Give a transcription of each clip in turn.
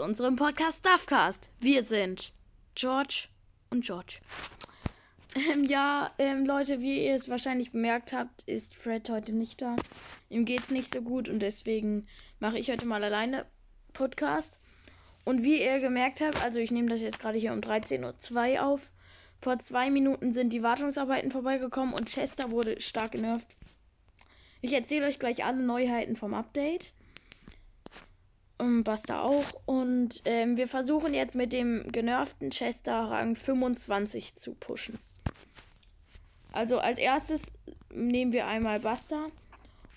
unserem Podcast Stuffcast. Wir sind George und George. Ähm, ja, ähm, Leute, wie ihr es wahrscheinlich bemerkt habt, ist Fred heute nicht da. Ihm geht's nicht so gut und deswegen mache ich heute mal alleine Podcast. Und wie ihr gemerkt habt, also ich nehme das jetzt gerade hier um 13.02 Uhr auf. Vor zwei Minuten sind die Wartungsarbeiten vorbeigekommen und Chester wurde stark genervt. Ich erzähle euch gleich alle Neuheiten vom Update. Und Basta auch. Und ähm, wir versuchen jetzt mit dem genervten Chester Rang 25 zu pushen. Also als erstes nehmen wir einmal Basta.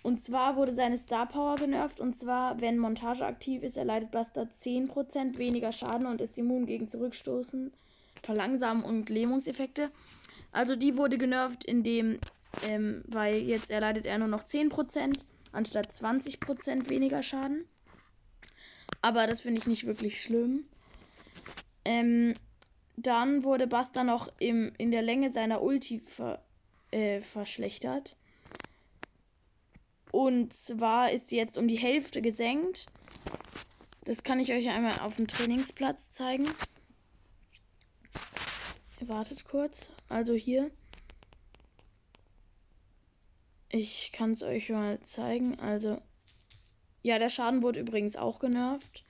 Und zwar wurde seine Star Power genervt. Und zwar, wenn Montage aktiv ist, erleidet Basta 10% weniger Schaden und ist immun gegen Zurückstoßen, Verlangsamen und Lähmungseffekte. Also die wurde genervt, indem, ähm, weil jetzt erleidet er nur noch 10% anstatt 20% weniger Schaden. Aber das finde ich nicht wirklich schlimm. Ähm, dann wurde Buster noch im, in der Länge seiner Ulti ver, äh, verschlechtert. Und zwar ist sie jetzt um die Hälfte gesenkt. Das kann ich euch einmal auf dem Trainingsplatz zeigen. Wartet kurz. Also hier. Ich kann es euch mal zeigen. Also ja, der Schaden wurde übrigens auch genervt.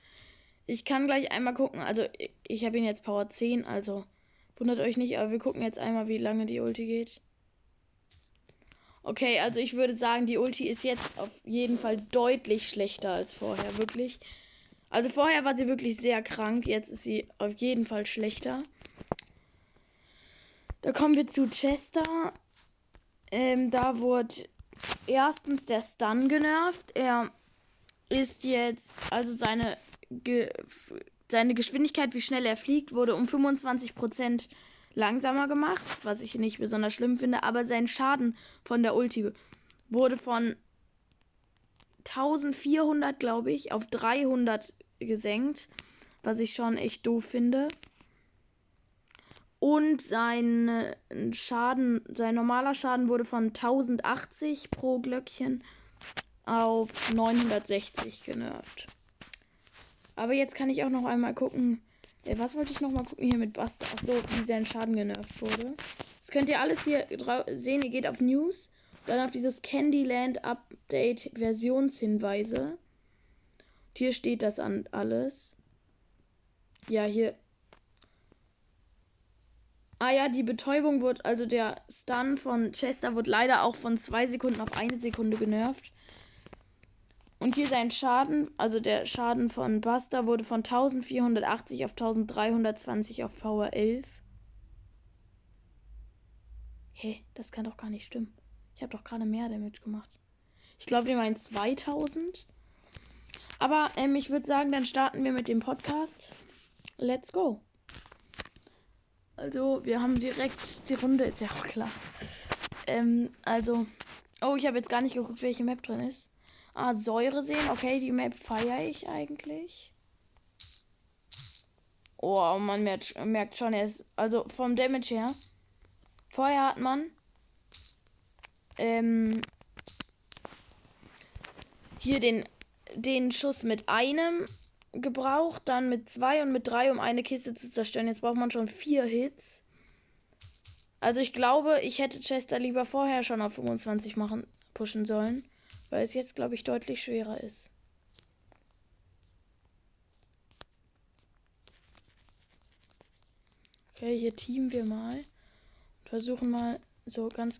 Ich kann gleich einmal gucken. Also, ich habe ihn jetzt Power 10, also wundert euch nicht, aber wir gucken jetzt einmal, wie lange die Ulti geht. Okay, also ich würde sagen, die Ulti ist jetzt auf jeden Fall deutlich schlechter als vorher, wirklich. Also vorher war sie wirklich sehr krank, jetzt ist sie auf jeden Fall schlechter. Da kommen wir zu Chester. Ähm, da wurde erstens der Stun genervt. Er ist jetzt, also seine, Ge seine Geschwindigkeit, wie schnell er fliegt, wurde um 25% langsamer gemacht, was ich nicht besonders schlimm finde, aber sein Schaden von der Ulti wurde von 1400, glaube ich, auf 300 gesenkt, was ich schon echt doof finde. Und sein Schaden, sein normaler Schaden wurde von 1080 pro Glöckchen auf 960 genervt. Aber jetzt kann ich auch noch einmal gucken. Äh, was wollte ich noch mal gucken hier mit Buster? Achso, wie sein Schaden genervt wurde. Das könnt ihr alles hier sehen. Ihr geht auf News, dann auf dieses Candyland Update Versionshinweise. Und hier steht das an alles. Ja, hier. Ah ja, die Betäubung wird, also der Stun von Chester wird leider auch von zwei Sekunden auf eine Sekunde genervt. Und hier sein Schaden, also der Schaden von Buster, wurde von 1480 auf 1320 auf Power 11. Hä, hey, das kann doch gar nicht stimmen. Ich habe doch gerade mehr Damage gemacht. Ich glaube, die meinen 2000. Aber ähm, ich würde sagen, dann starten wir mit dem Podcast. Let's go. Also, wir haben direkt die Runde, ist ja auch klar. Ähm, also. Oh, ich habe jetzt gar nicht geguckt, welche Map drin ist. Ah, Säure sehen. Okay, die Map feiere ich eigentlich. Oh, man merkt, schon, er ist. Also vom Damage her. Vorher hat man. Ähm, hier den, den Schuss mit einem gebraucht, dann mit zwei und mit drei, um eine Kiste zu zerstören. Jetzt braucht man schon vier Hits. Also ich glaube, ich hätte Chester lieber vorher schon auf 25 machen, pushen sollen. Weil es jetzt, glaube ich, deutlich schwerer ist. Okay, hier teamen wir mal. Und versuchen mal so ganz.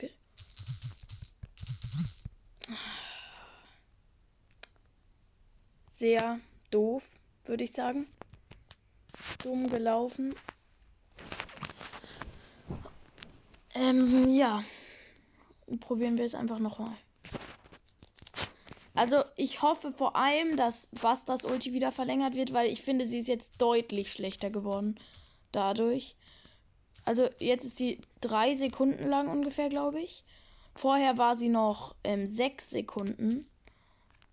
Sehr doof, würde ich sagen. Dumm gelaufen. Ähm, ja. Probieren wir es einfach nochmal. Also ich hoffe vor allem, dass Bastas Ulti wieder verlängert wird, weil ich finde, sie ist jetzt deutlich schlechter geworden dadurch. Also jetzt ist sie drei Sekunden lang ungefähr, glaube ich. Vorher war sie noch ähm, sechs Sekunden.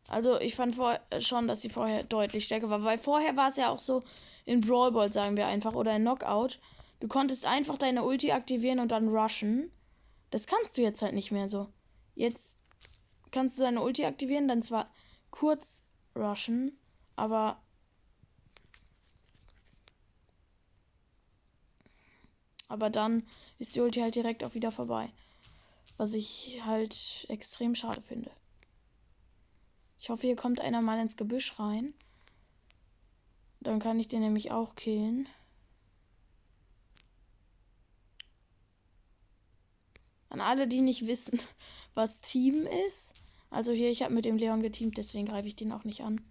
Also ich fand vor schon, dass sie vorher deutlich stärker war, weil vorher war es ja auch so in Brawl Ball, sagen wir einfach, oder in Knockout. Du konntest einfach deine Ulti aktivieren und dann rushen. Das kannst du jetzt halt nicht mehr so. Jetzt kannst du deine Ulti aktivieren, dann zwar kurz rushen, aber aber dann ist die Ulti halt direkt auch wieder vorbei. Was ich halt extrem schade finde. Ich hoffe, hier kommt einer mal ins Gebüsch rein. Dann kann ich den nämlich auch killen. An alle, die nicht wissen, was Team ist. Also hier, ich habe mit dem Leon geteamt, deswegen greife ich den auch nicht an.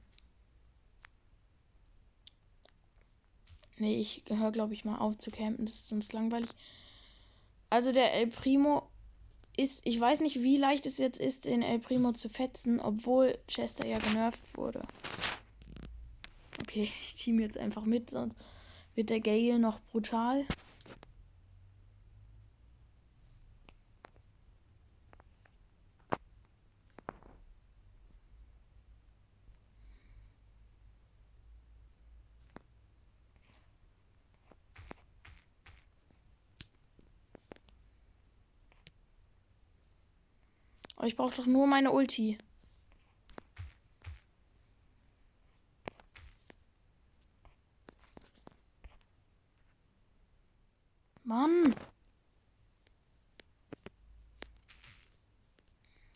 Nee, ich gehöre, glaube ich, mal auf zu campen. Das ist sonst langweilig. Also der El Primo ist, ich weiß nicht, wie leicht es jetzt ist, den El Primo zu fetzen, obwohl Chester ja genervt wurde. Okay, ich team jetzt einfach mit, sonst wird der Gale noch brutal. Ich brauche doch nur meine Ulti. Mann.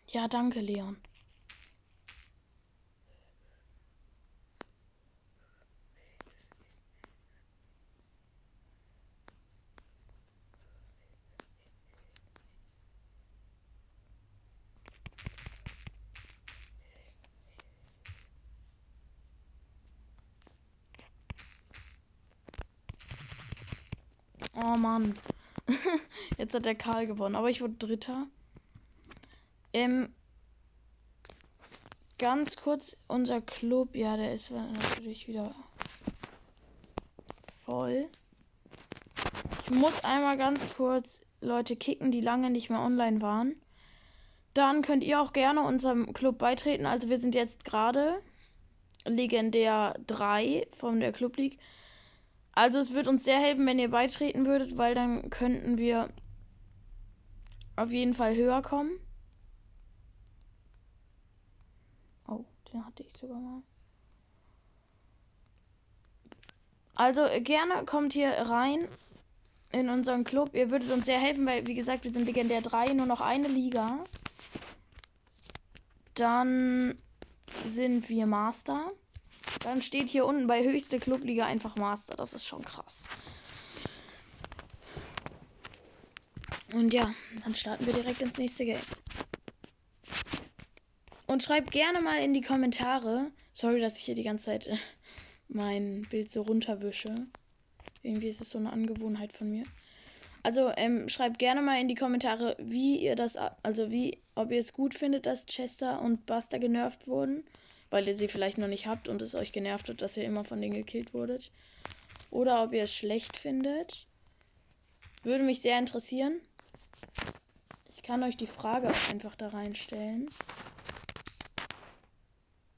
Ja, danke, Leon. Oh Mann. Jetzt hat der Karl gewonnen. Aber ich wurde Dritter. Ähm, ganz kurz, unser Club, ja, der ist natürlich wieder voll. Ich muss einmal ganz kurz Leute kicken, die lange nicht mehr online waren. Dann könnt ihr auch gerne unserem Club beitreten. Also wir sind jetzt gerade legendär 3 von der Club League. Also es wird uns sehr helfen, wenn ihr beitreten würdet, weil dann könnten wir auf jeden Fall höher kommen. Oh, den hatte ich sogar mal. Also gerne kommt hier rein in unseren Club. Ihr würdet uns sehr helfen, weil wie gesagt, wir sind legendär 3, nur noch eine Liga. Dann sind wir Master. Dann steht hier unten bei höchste Clubliga einfach Master. Das ist schon krass. Und ja, dann starten wir direkt ins nächste Game. Und schreibt gerne mal in die Kommentare. Sorry, dass ich hier die ganze Zeit äh, mein Bild so runterwische. Irgendwie ist es so eine Angewohnheit von mir. Also ähm, schreibt gerne mal in die Kommentare, wie ihr das, also wie, ob ihr es gut findet, dass Chester und Buster genervt wurden weil ihr sie vielleicht noch nicht habt und es euch genervt hat, dass ihr immer von denen gekillt wurdet. Oder ob ihr es schlecht findet. Würde mich sehr interessieren. Ich kann euch die Frage auch einfach da reinstellen.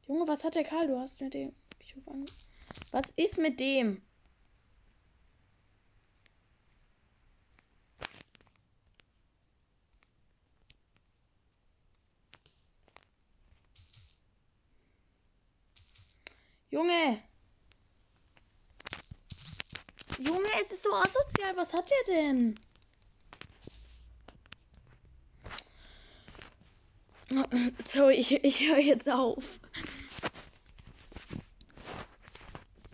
Junge, was hat der Karl? Du hast mit dem. Was ist mit dem? Junge! Junge, es ist so asozial. Was hat der denn? Sorry, ich, ich höre jetzt auf.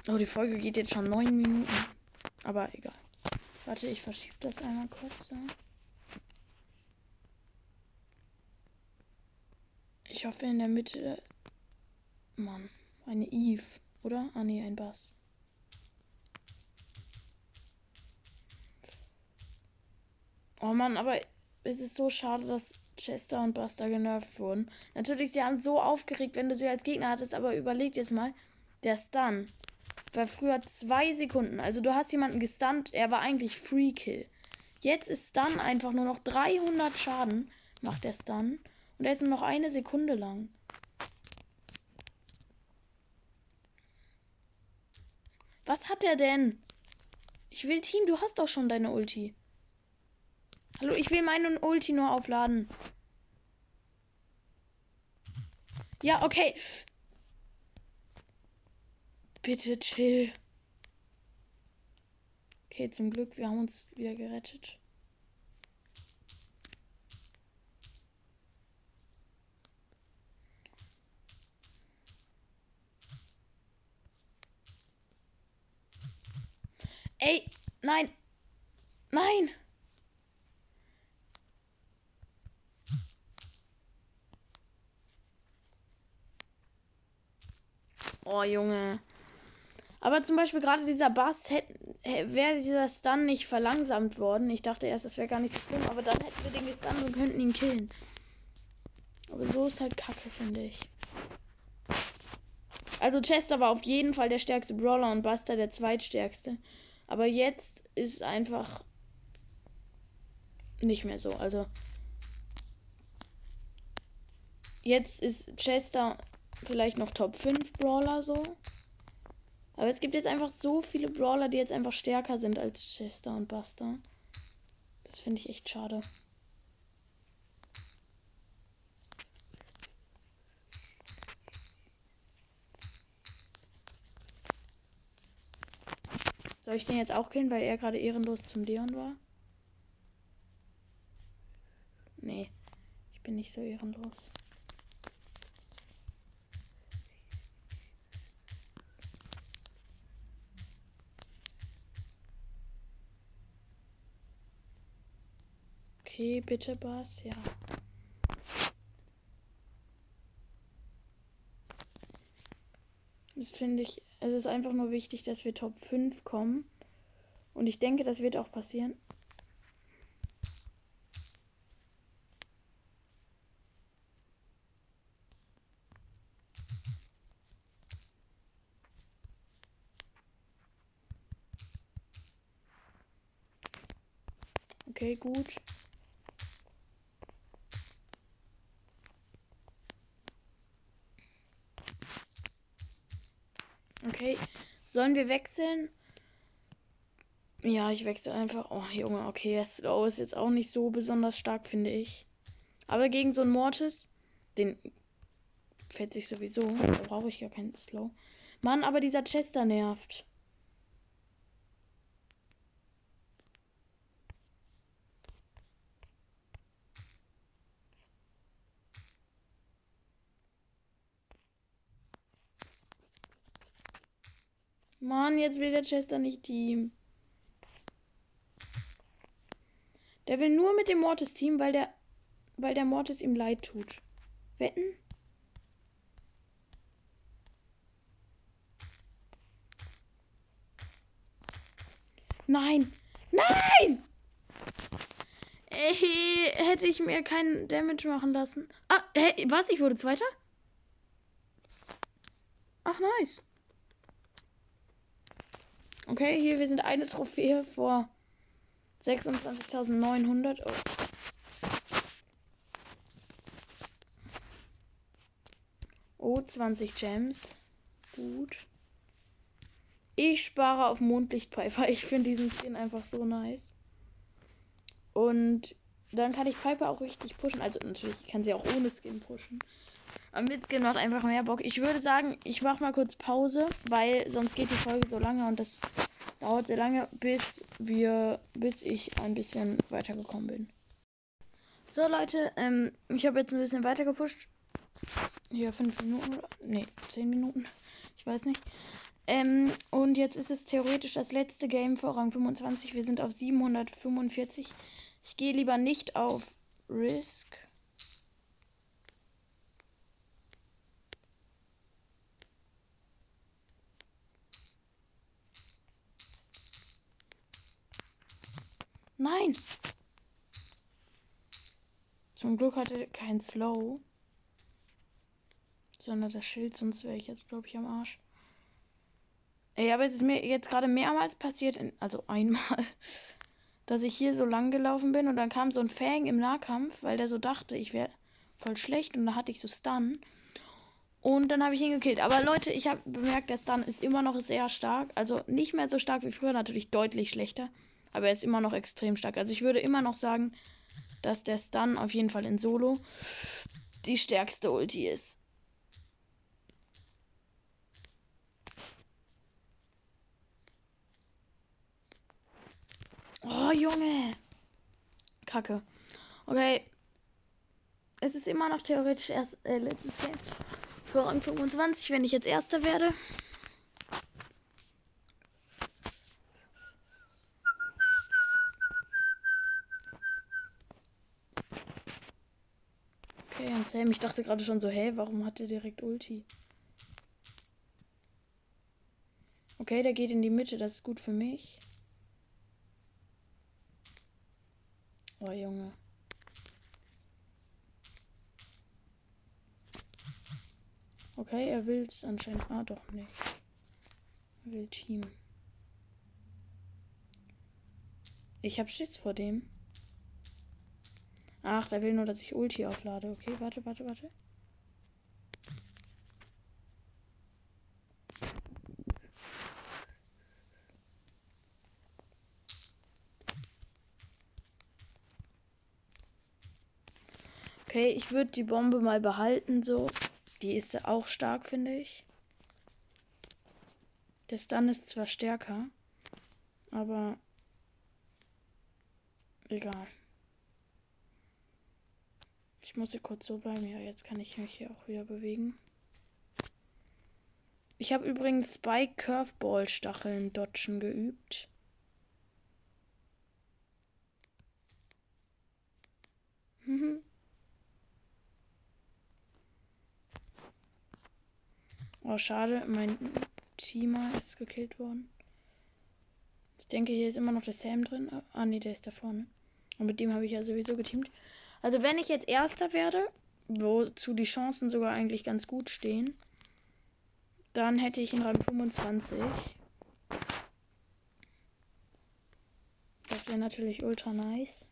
Oh, die Folge geht jetzt schon neun Minuten. Aber egal. Warte, ich verschiebe das einmal kurz. So. Ich hoffe in der Mitte. Mann. Eine Eve, oder? Ah, nee, ein Bass. Oh Mann, aber es ist so schade, dass Chester und Buster genervt wurden. Natürlich, sie haben so aufgeregt, wenn du sie als Gegner hattest, aber überleg jetzt mal, der Stun war früher zwei Sekunden. Also du hast jemanden gestunt, er war eigentlich Free Kill. Jetzt ist Stun einfach nur noch 300 Schaden, macht der Stun. Und er ist nur noch eine Sekunde lang. Was hat er denn? Ich will Team, du hast doch schon deine Ulti. Hallo, ich will meine Ulti nur aufladen. Ja, okay. Bitte chill. Okay, zum Glück, wir haben uns wieder gerettet. Ey, nein. Nein. Oh, Junge. Aber zum Beispiel gerade dieser Bass wäre dieser Stun nicht verlangsamt worden. Ich dachte erst, das wäre gar nicht so schlimm, aber dann hätten wir den gestunt und könnten ihn killen. Aber so ist halt kacke, finde ich. Also Chester war auf jeden Fall der stärkste Brawler und Buster der zweitstärkste. Aber jetzt ist einfach nicht mehr so. Also jetzt ist Chester vielleicht noch Top 5 Brawler so. Aber es gibt jetzt einfach so viele Brawler, die jetzt einfach stärker sind als Chester und Buster. Das finde ich echt schade. Soll ich den jetzt auch killen, weil er gerade ehrenlos zum Leon war? Nee, ich bin nicht so ehrenlos. Okay, bitte, Bass, ja. Das finde ich, es ist einfach nur wichtig, dass wir Top 5 kommen. Und ich denke, das wird auch passieren. Okay, gut. Okay, sollen wir wechseln? Ja, ich wechsle einfach. Oh, Junge, okay, Slow ist jetzt auch nicht so besonders stark, finde ich. Aber gegen so einen Mortis, den fällt sich sowieso. Da brauche ich gar keinen Slow. Mann, aber dieser Chester nervt. Mann, jetzt will der Chester nicht Team. Der will nur mit dem Mortis Team, weil der, weil der Mortis ihm leid tut. Wetten? Nein! Nein! Ey, hätte ich mir keinen Damage machen lassen. Ah, hey, was? Ich wurde Zweiter? Ach, nice. Okay, hier, wir sind eine Trophäe vor 26.900. Oh. oh, 20 Gems. Gut. Ich spare auf Mondlichtpiper. Ich finde diesen Skin einfach so nice. Und dann kann ich Piper auch richtig pushen. Also natürlich kann sie auch ohne Skin pushen. Aber mit Skin macht einfach mehr Bock. Ich würde sagen, ich mache mal kurz Pause, weil sonst geht die Folge so lange und das dauert sehr lange, bis wir, bis ich ein bisschen weitergekommen bin. So Leute, ähm, ich habe jetzt ein bisschen weiter gepusht. Hier fünf Minuten oder? Nee, zehn Minuten. Ich weiß nicht. Ähm, und jetzt ist es theoretisch das letzte Game vor Rang 25. Wir sind auf 745. Ich gehe lieber nicht auf Risk. Nein! Zum Glück hatte kein Slow. Sondern das Schild, sonst wäre ich jetzt, glaube ich, am Arsch. Ey, aber es ist mir jetzt gerade mehrmals passiert, in, also einmal, dass ich hier so lang gelaufen bin und dann kam so ein Fang im Nahkampf, weil der so dachte, ich wäre voll schlecht und da hatte ich so Stun. Und dann habe ich ihn gekillt. Aber Leute, ich habe bemerkt, der Stun ist immer noch sehr stark. Also nicht mehr so stark wie früher, natürlich deutlich schlechter. Aber er ist immer noch extrem stark. Also ich würde immer noch sagen, dass der Stun auf jeden Fall in Solo die stärkste Ulti ist. Oh, Junge. Kacke. Okay. Es ist immer noch theoretisch erst äh, letztes Game. Rang 25, wenn ich jetzt Erster werde. Okay, und Sam, ich dachte gerade schon so, hey, warum hat er direkt Ulti? Okay, der geht in die Mitte, das ist gut für mich. Oh, Junge. Okay, er will es anscheinend. Ah, doch nicht. Er will Team. Ich hab Schiss vor dem. Ach, der will nur, dass ich Ulti auflade. Okay, warte, warte, warte. Okay, ich würde die Bombe mal behalten, so. Die ist auch stark, finde ich. Der Stun ist zwar stärker, aber egal. Ich muss hier kurz so bleiben. Ja, jetzt kann ich mich hier auch wieder bewegen. Ich habe übrigens Spike Curveball Stacheln dodgen geübt. Mhm. Oh, schade. Mein Teamer ist gekillt worden. Ich denke, hier ist immer noch der Sam drin. Ah, nee, der ist da vorne. Und mit dem habe ich ja sowieso geteamt. Also, wenn ich jetzt Erster werde, wozu die Chancen sogar eigentlich ganz gut stehen, dann hätte ich in Rang 25. Das wäre natürlich ultra nice.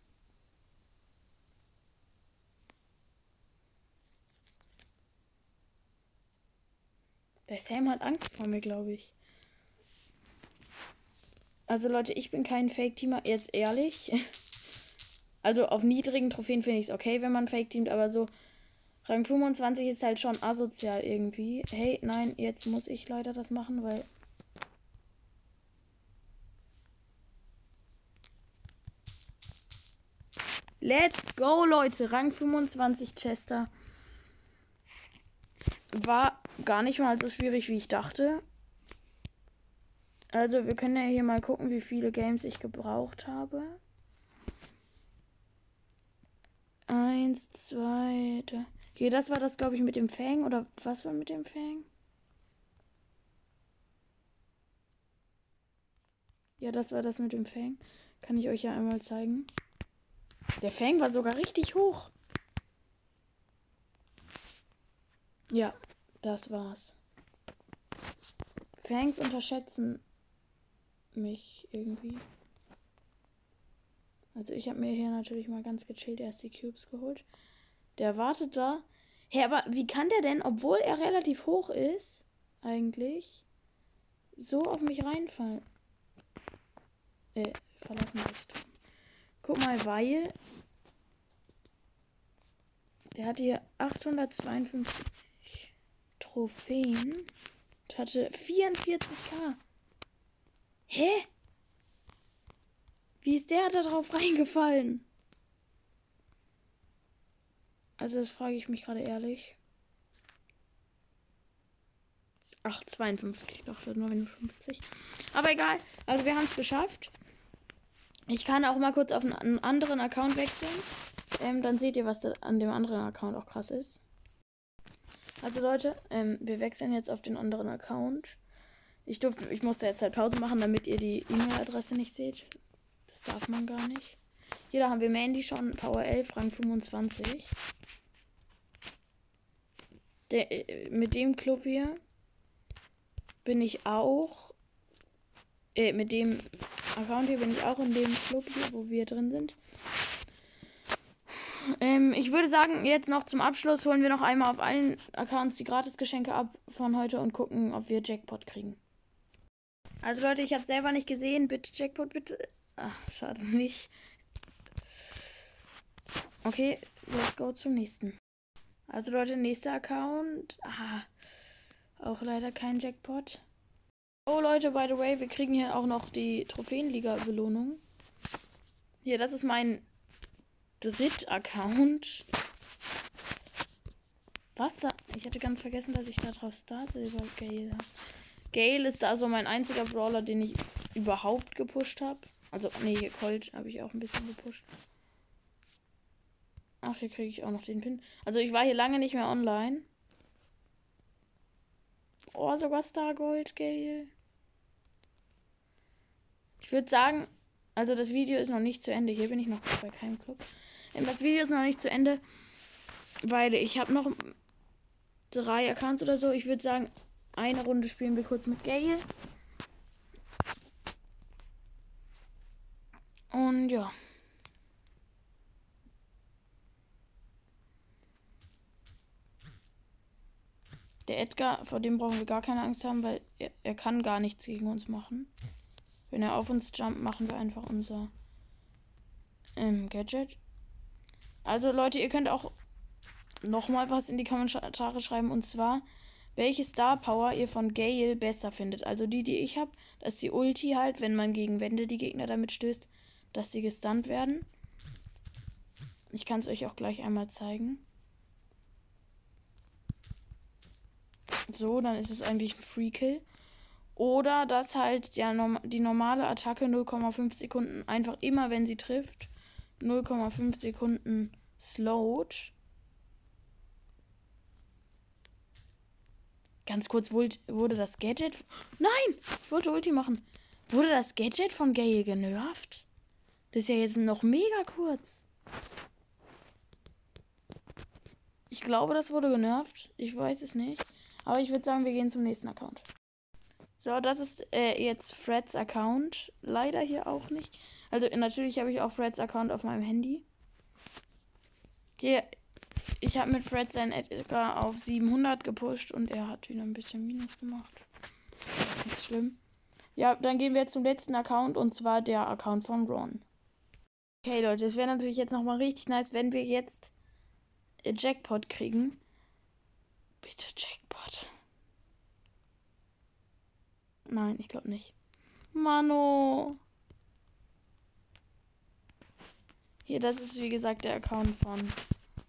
Der Sam hat Angst vor mir, glaube ich. Also Leute, ich bin kein Fake-Teamer, jetzt ehrlich. Also auf niedrigen Trophäen finde ich es okay, wenn man Fake-teamt, aber so Rang 25 ist halt schon asozial irgendwie. Hey, nein, jetzt muss ich leider das machen, weil... Let's go, Leute. Rang 25 Chester. War gar nicht mal so schwierig, wie ich dachte. Also, wir können ja hier mal gucken, wie viele Games ich gebraucht habe. Eins, zwei, drei. Okay, das war das, glaube ich, mit dem Fang. Oder was war mit dem Fang? Ja, das war das mit dem Fang. Kann ich euch ja einmal zeigen. Der Fang war sogar richtig hoch. Ja, das war's. Fangs unterschätzen mich irgendwie. Also ich habe mir hier natürlich mal ganz gechillt erst die Cubes geholt. Der wartet da. Hä, hey, aber wie kann der denn, obwohl er relativ hoch ist, eigentlich, so auf mich reinfallen? Äh, verlassen sich. Guck mal, weil der hatte hier 852 Trophäen und hatte 44k. Hä? Wie ist der da drauf reingefallen? Also das frage ich mich gerade ehrlich. Ach, 52. Ich dachte nur 50. Aber egal. Also wir haben es geschafft. Ich kann auch mal kurz auf einen anderen Account wechseln. Ähm, dann seht ihr, was an dem anderen Account auch krass ist. Also Leute, ähm, wir wechseln jetzt auf den anderen Account. Ich durfte, ich musste jetzt halt Pause machen, damit ihr die E-Mail-Adresse nicht seht. Das darf man gar nicht. Hier, da haben wir Mandy schon, Power 11, Rang 25. Der, äh, mit dem Club hier bin ich auch. Äh, mit dem Account hier bin ich auch in dem Club hier, wo wir drin sind. Ähm, ich würde sagen, jetzt noch zum Abschluss holen wir noch einmal auf allen Accounts die Gratisgeschenke ab von heute und gucken, ob wir Jackpot kriegen. Also Leute, ich habe selber nicht gesehen. Bitte Jackpot, bitte. Ach, schade nicht. Okay, let's go zum nächsten. Also Leute, nächster Account. Ah, auch leider kein Jackpot. Oh Leute, by the way, wir kriegen hier auch noch die Trophäenliga-Belohnung. Hier, das ist mein Dritt-Account. Was da? Ich hatte ganz vergessen, dass ich da drauf Star Silver Gale habe. Gale ist da so mein einziger Brawler, den ich überhaupt gepusht habe. Also, nee, hier Colt habe ich auch ein bisschen gepusht. Ach, hier kriege ich auch noch den Pin. Also, ich war hier lange nicht mehr online. Oh, sogar Star Gold Gale. Ich würde sagen, also das Video ist noch nicht zu Ende. Hier bin ich noch bei keinem Club. Ähm, das Video ist noch nicht zu Ende, weil ich habe noch drei Accounts oder so. Ich würde sagen, eine Runde spielen wir kurz mit Gale. Und ja. Der Edgar, vor dem brauchen wir gar keine Angst haben, weil er, er kann gar nichts gegen uns machen. Wenn er auf uns jumpt, machen wir einfach unser ähm, Gadget. Also Leute, ihr könnt auch noch mal was in die Kommentare schreiben und zwar, welche Star Power ihr von Gale besser findet. Also die, die ich habe, dass die Ulti halt, wenn man gegen Wände die Gegner damit stößt, dass sie gestunt werden. Ich kann es euch auch gleich einmal zeigen. So, dann ist es eigentlich ein Free Kill. Oder dass halt der, die normale Attacke 0,5 Sekunden einfach immer, wenn sie trifft, 0,5 Sekunden slowed. Ganz kurz, wurde das Gadget. Nein! Ich wollte Ulti machen. Wurde das Gadget von Gale genervt? Das ist ja jetzt noch mega kurz. Ich glaube, das wurde genervt. Ich weiß es nicht. Aber ich würde sagen, wir gehen zum nächsten Account. So, das ist äh, jetzt Freds Account. Leider hier auch nicht. Also natürlich habe ich auch Freds Account auf meinem Handy. Hier, ich habe mit Fred sein Edgar auf 700 gepusht und er hat wieder ein bisschen Minus gemacht. Nicht schlimm. Ja, dann gehen wir jetzt zum letzten Account und zwar der Account von Ron. Okay, Leute, es wäre natürlich jetzt nochmal richtig nice, wenn wir jetzt Jackpot kriegen. Bitte Jackpot. Nein, ich glaube nicht. Mano. Hier, das ist wie gesagt der Account von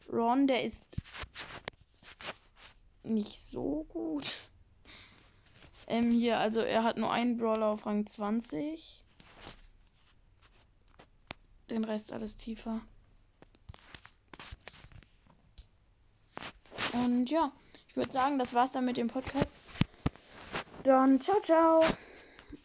Ron. Der ist nicht so gut. Ähm, hier, also er hat nur einen Brawler auf Rang 20. Den Rest alles tiefer. Und ja, ich würde sagen, das war's dann mit dem Podcast. Dann ciao, ciao.